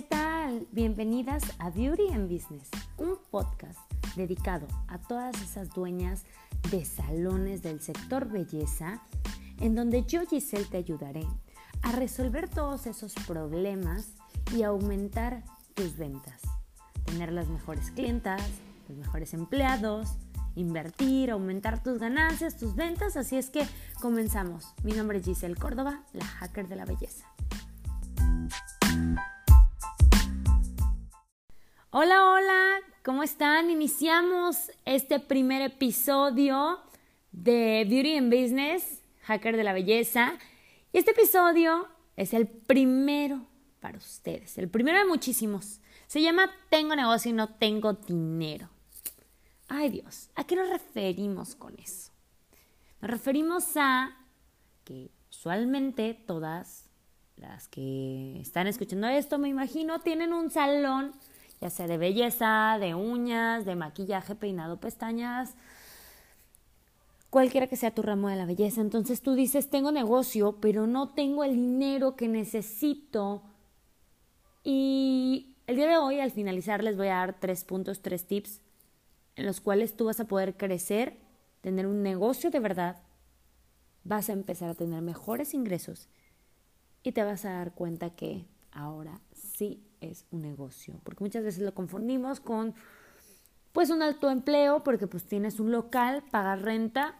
¿qué tal? Bienvenidas a Beauty and Business, un podcast dedicado a todas esas dueñas de salones del sector belleza, en donde yo, Giselle, te ayudaré a resolver todos esos problemas y aumentar tus ventas, tener las mejores clientas, los mejores empleados, invertir, aumentar tus ganancias, tus ventas. Así es que comenzamos. Mi nombre es Giselle Córdoba, la hacker de la belleza. Hola, hola, ¿cómo están? Iniciamos este primer episodio de Beauty and Business, Hacker de la Belleza. Y este episodio es el primero para ustedes, el primero de muchísimos. Se llama Tengo negocio y no tengo dinero. Ay Dios, ¿a qué nos referimos con eso? Nos referimos a que usualmente todas las que están escuchando esto, me imagino, tienen un salón ya sea de belleza, de uñas, de maquillaje, peinado, pestañas, cualquiera que sea tu ramo de la belleza. Entonces tú dices, tengo negocio, pero no tengo el dinero que necesito. Y el día de hoy, al finalizar, les voy a dar tres puntos, tres tips en los cuales tú vas a poder crecer, tener un negocio de verdad, vas a empezar a tener mejores ingresos y te vas a dar cuenta que ahora sí es un negocio, porque muchas veces lo confundimos con pues un alto empleo, porque pues tienes un local, pagas renta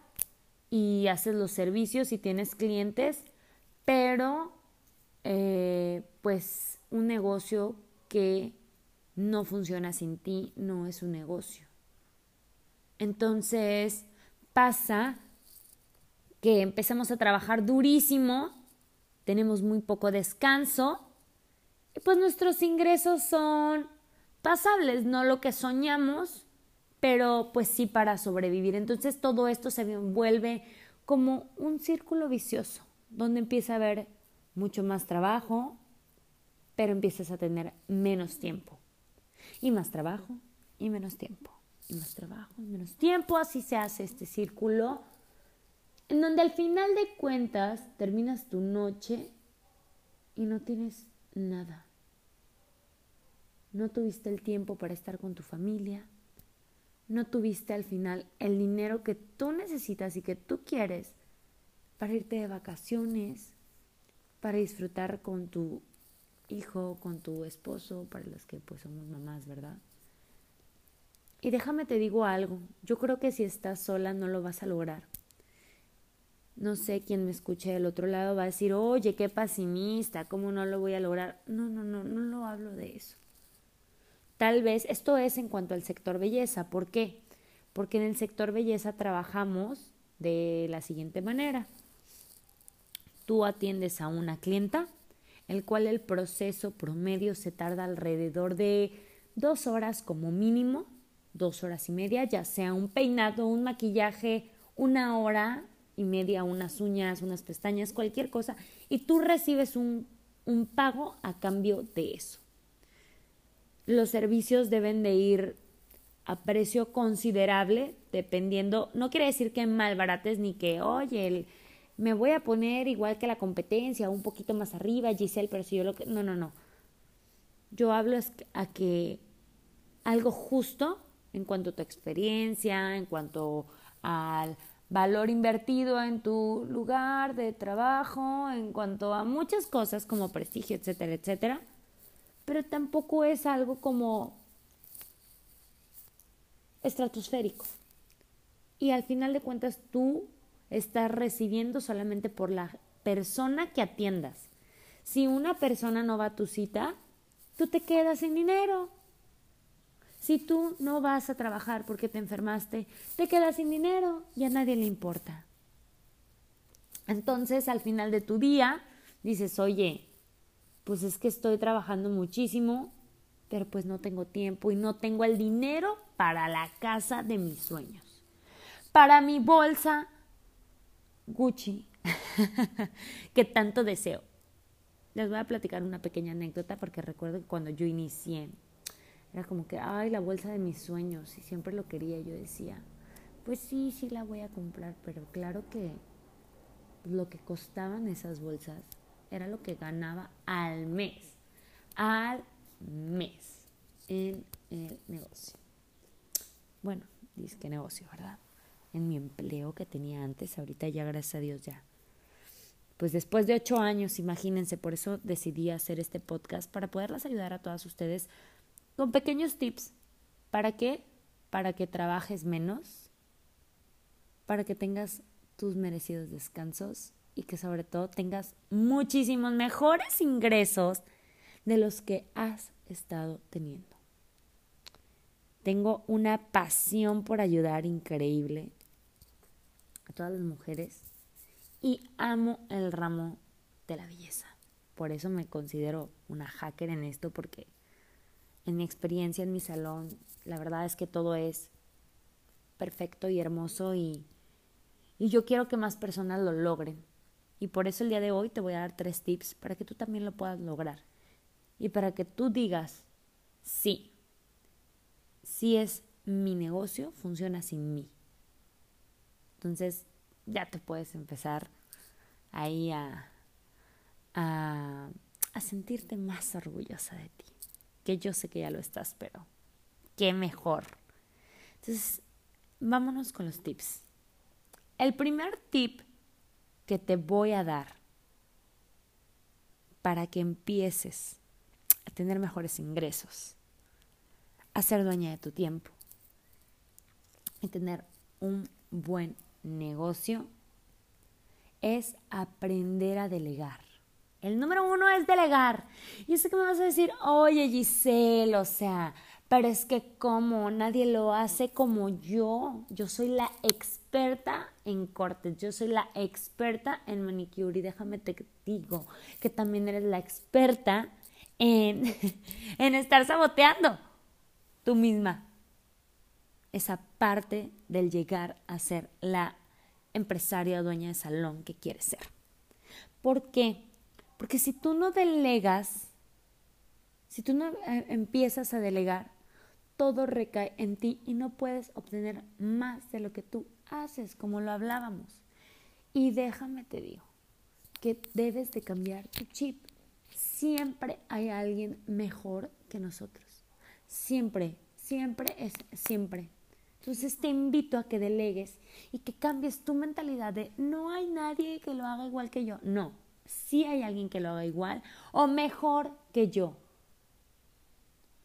y haces los servicios y tienes clientes, pero eh, pues un negocio que no funciona sin ti no es un negocio. Entonces pasa que empezamos a trabajar durísimo, tenemos muy poco descanso pues nuestros ingresos son pasables, no lo que soñamos, pero pues sí para sobrevivir. Entonces todo esto se vuelve como un círculo vicioso, donde empieza a haber mucho más trabajo, pero empiezas a tener menos tiempo. Y más trabajo y menos tiempo. Y más trabajo y menos tiempo. Así se hace este círculo, en donde al final de cuentas terminas tu noche y no tienes nada. No tuviste el tiempo para estar con tu familia. No tuviste al final el dinero que tú necesitas y que tú quieres para irte de vacaciones, para disfrutar con tu hijo, con tu esposo, para los que pues somos mamás, ¿verdad? Y déjame te digo algo, yo creo que si estás sola no lo vas a lograr. No sé quién me escuche del otro lado va a decir, oye, qué pesimista, ¿cómo no lo voy a lograr? No, no, no, no lo hablo de eso. Tal vez esto es en cuanto al sector belleza. ¿Por qué? Porque en el sector belleza trabajamos de la siguiente manera. Tú atiendes a una clienta, el cual el proceso promedio se tarda alrededor de dos horas como mínimo, dos horas y media, ya sea un peinado, un maquillaje, una hora y media unas uñas, unas pestañas, cualquier cosa, y tú recibes un, un pago a cambio de eso. Los servicios deben de ir a precio considerable, dependiendo, no quiere decir que malbarates ni que, oye, me voy a poner igual que la competencia, un poquito más arriba, Giselle, pero si yo lo que... No, no, no. Yo hablo a que algo justo en cuanto a tu experiencia, en cuanto al valor invertido en tu lugar de trabajo, en cuanto a muchas cosas como prestigio, etcétera, etcétera. Pero tampoco es algo como estratosférico. Y al final de cuentas tú estás recibiendo solamente por la persona que atiendas. Si una persona no va a tu cita, tú te quedas sin dinero. Si tú no vas a trabajar porque te enfermaste, te quedas sin dinero y a nadie le importa. Entonces, al final de tu día, dices, oye, pues es que estoy trabajando muchísimo, pero pues no tengo tiempo y no tengo el dinero para la casa de mis sueños. Para mi bolsa Gucci, que tanto deseo. Les voy a platicar una pequeña anécdota porque recuerdo que cuando yo inicié era como que, ay, la bolsa de mis sueños, y siempre lo quería. Yo decía, pues sí, sí la voy a comprar, pero claro que lo que costaban esas bolsas era lo que ganaba al mes. Al mes en el negocio. Bueno, dice que negocio, ¿verdad? En mi empleo que tenía antes, ahorita ya gracias a Dios ya. Pues después de ocho años, imagínense, por eso decidí hacer este podcast para poderlas ayudar a todas ustedes con pequeños tips. ¿Para qué? Para que trabajes menos, para que tengas tus merecidos descansos y que sobre todo tengas muchísimos mejores ingresos de los que has estado teniendo. Tengo una pasión por ayudar increíble a todas las mujeres y amo el ramo de la belleza. Por eso me considero una hacker en esto porque en mi experiencia en mi salón, la verdad es que todo es perfecto y hermoso y, y yo quiero que más personas lo logren. Y por eso el día de hoy te voy a dar tres tips para que tú también lo puedas lograr. Y para que tú digas, sí, sí es mi negocio, funciona sin mí. Entonces ya te puedes empezar ahí a, a, a sentirte más orgullosa de ti. Que yo sé que ya lo estás, pero qué mejor. Entonces, vámonos con los tips. El primer tip que te voy a dar para que empieces a tener mejores ingresos, a ser dueña de tu tiempo y tener un buen negocio es aprender a delegar. El número uno es delegar. Y sé que me vas a decir, oye Giselle, o sea, pero es que como nadie lo hace como yo. Yo soy la experta en cortes, yo soy la experta en manicure y déjame te digo que también eres la experta en, en estar saboteando tú misma esa parte del llegar a ser la empresaria o dueña de salón que quieres ser. ¿Por qué? Porque si tú no delegas, si tú no eh, empiezas a delegar, todo recae en ti y no puedes obtener más de lo que tú haces, como lo hablábamos. Y déjame te digo que debes de cambiar tu chip. Siempre hay alguien mejor que nosotros. Siempre, siempre es siempre. Entonces te invito a que delegues y que cambies tu mentalidad de no hay nadie que lo haga igual que yo. No, sí hay alguien que lo haga igual o mejor que yo.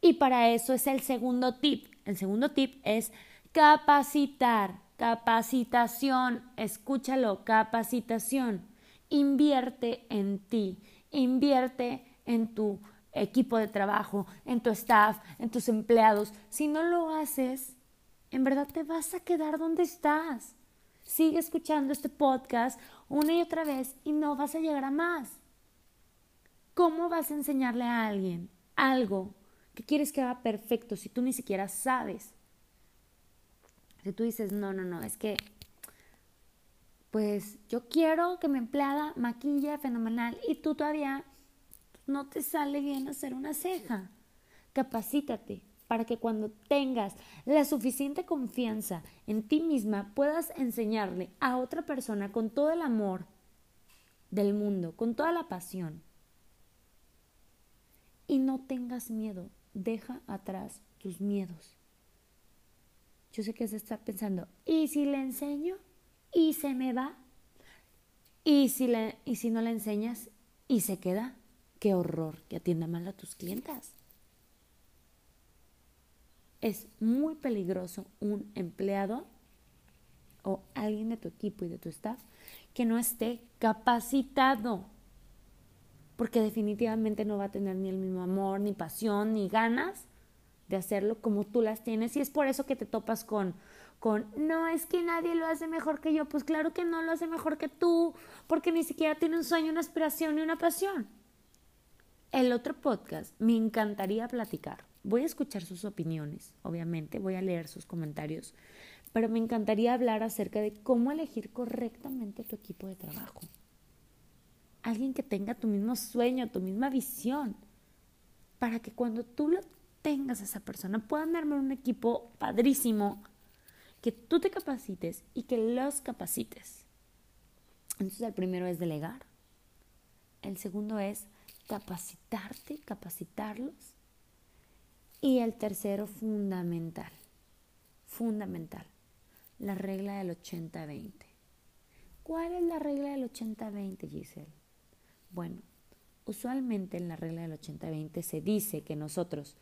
Y para eso es el segundo tip. El segundo tip es capacitar, capacitación, escúchalo, capacitación. Invierte en ti, invierte en tu equipo de trabajo, en tu staff, en tus empleados. Si no lo haces, en verdad te vas a quedar donde estás. Sigue escuchando este podcast una y otra vez y no vas a llegar a más. ¿Cómo vas a enseñarle a alguien algo ¿Qué quieres que haga perfecto si tú ni siquiera sabes? Si tú dices, no, no, no, es que, pues yo quiero que mi empleada maquille fenomenal y tú todavía no te sale bien hacer una ceja. Capacítate para que cuando tengas la suficiente confianza en ti misma puedas enseñarle a otra persona con todo el amor del mundo, con toda la pasión. Y no tengas miedo deja atrás tus miedos. Yo sé que se está pensando, ¿y si le enseño? ¿Y se me va? ¿Y si, y si no le enseñas? ¿Y se queda? Qué horror que atienda mal a tus clientas. Es muy peligroso un empleado o alguien de tu equipo y de tu staff que no esté capacitado porque definitivamente no va a tener ni el mismo amor, ni pasión, ni ganas de hacerlo como tú las tienes y es por eso que te topas con con no es que nadie lo hace mejor que yo, pues claro que no lo hace mejor que tú, porque ni siquiera tiene un sueño, una aspiración y una pasión. El otro podcast me encantaría platicar. Voy a escuchar sus opiniones, obviamente, voy a leer sus comentarios, pero me encantaría hablar acerca de cómo elegir correctamente tu equipo de trabajo alguien que tenga tu mismo sueño, tu misma visión, para que cuando tú lo tengas a esa persona puedan armar un equipo padrísimo, que tú te capacites y que los capacites. Entonces el primero es delegar, el segundo es capacitarte, capacitarlos Y el tercero, fundamental, fundamental, la regla del 80-20. ¿Cuál es la regla del 80-20, Giselle? Bueno, usualmente en la regla del 80-20 se dice que nosotros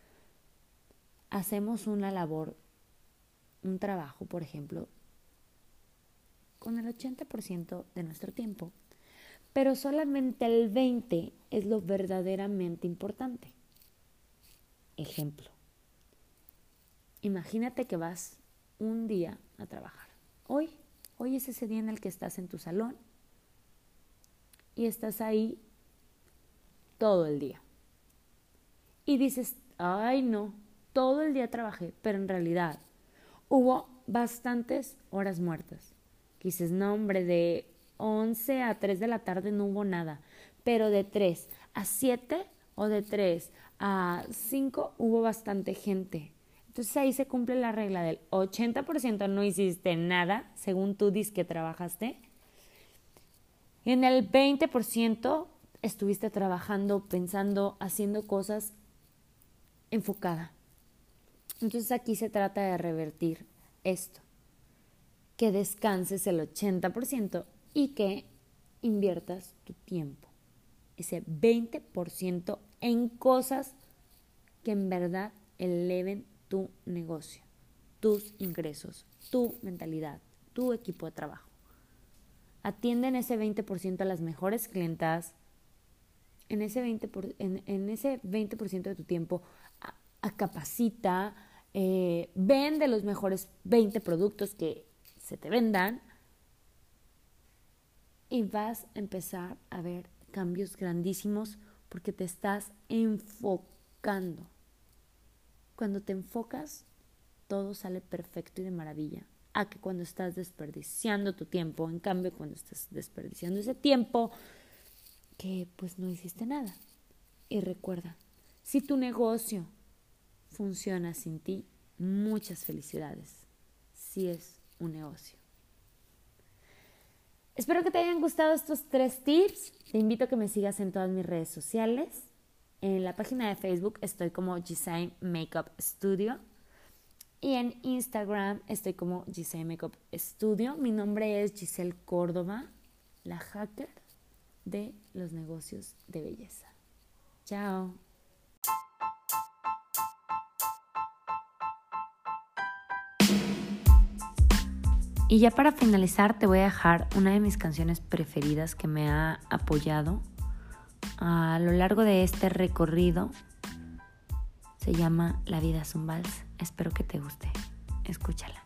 hacemos una labor, un trabajo, por ejemplo, con el 80% de nuestro tiempo, pero solamente el 20% es lo verdaderamente importante. Ejemplo, imagínate que vas un día a trabajar. Hoy, hoy es ese día en el que estás en tu salón y estás ahí todo el día. Y dices, ay no, todo el día trabajé, pero en realidad hubo bastantes horas muertas. Dices, no hombre, de 11 a 3 de la tarde no hubo nada, pero de 3 a 7 o de 3 a 5 hubo bastante gente. Entonces ahí se cumple la regla del 80% no hiciste nada, según tú dices que trabajaste. En el 20% estuviste trabajando, pensando, haciendo cosas enfocada. Entonces aquí se trata de revertir esto, que descanses el 80% y que inviertas tu tiempo, ese 20% en cosas que en verdad eleven tu negocio, tus ingresos, tu mentalidad, tu equipo de trabajo. Atienden ese 20% a las mejores clientas, en ese 20%, en, ese 20 de tu tiempo a, capacita, eh, vende los mejores 20 productos que se te vendan y vas a empezar a ver cambios grandísimos porque te estás enfocando. Cuando te enfocas, todo sale perfecto y de maravilla. A que cuando estás desperdiciando tu tiempo, en cambio, cuando estás desperdiciando ese tiempo, que pues no hiciste nada. Y recuerda, si tu negocio funciona sin ti, muchas felicidades. Si es un negocio. Espero que te hayan gustado estos tres tips. Te invito a que me sigas en todas mis redes sociales. En la página de Facebook estoy como Design Makeup Studio. Y en Instagram estoy como Giselle Makeup Studio. Mi nombre es Giselle Córdoba, la hacker de los negocios de belleza. Chao. Y ya para finalizar te voy a dejar una de mis canciones preferidas que me ha apoyado a lo largo de este recorrido. Se llama La vida es un vals. Espero que te guste. Escúchala.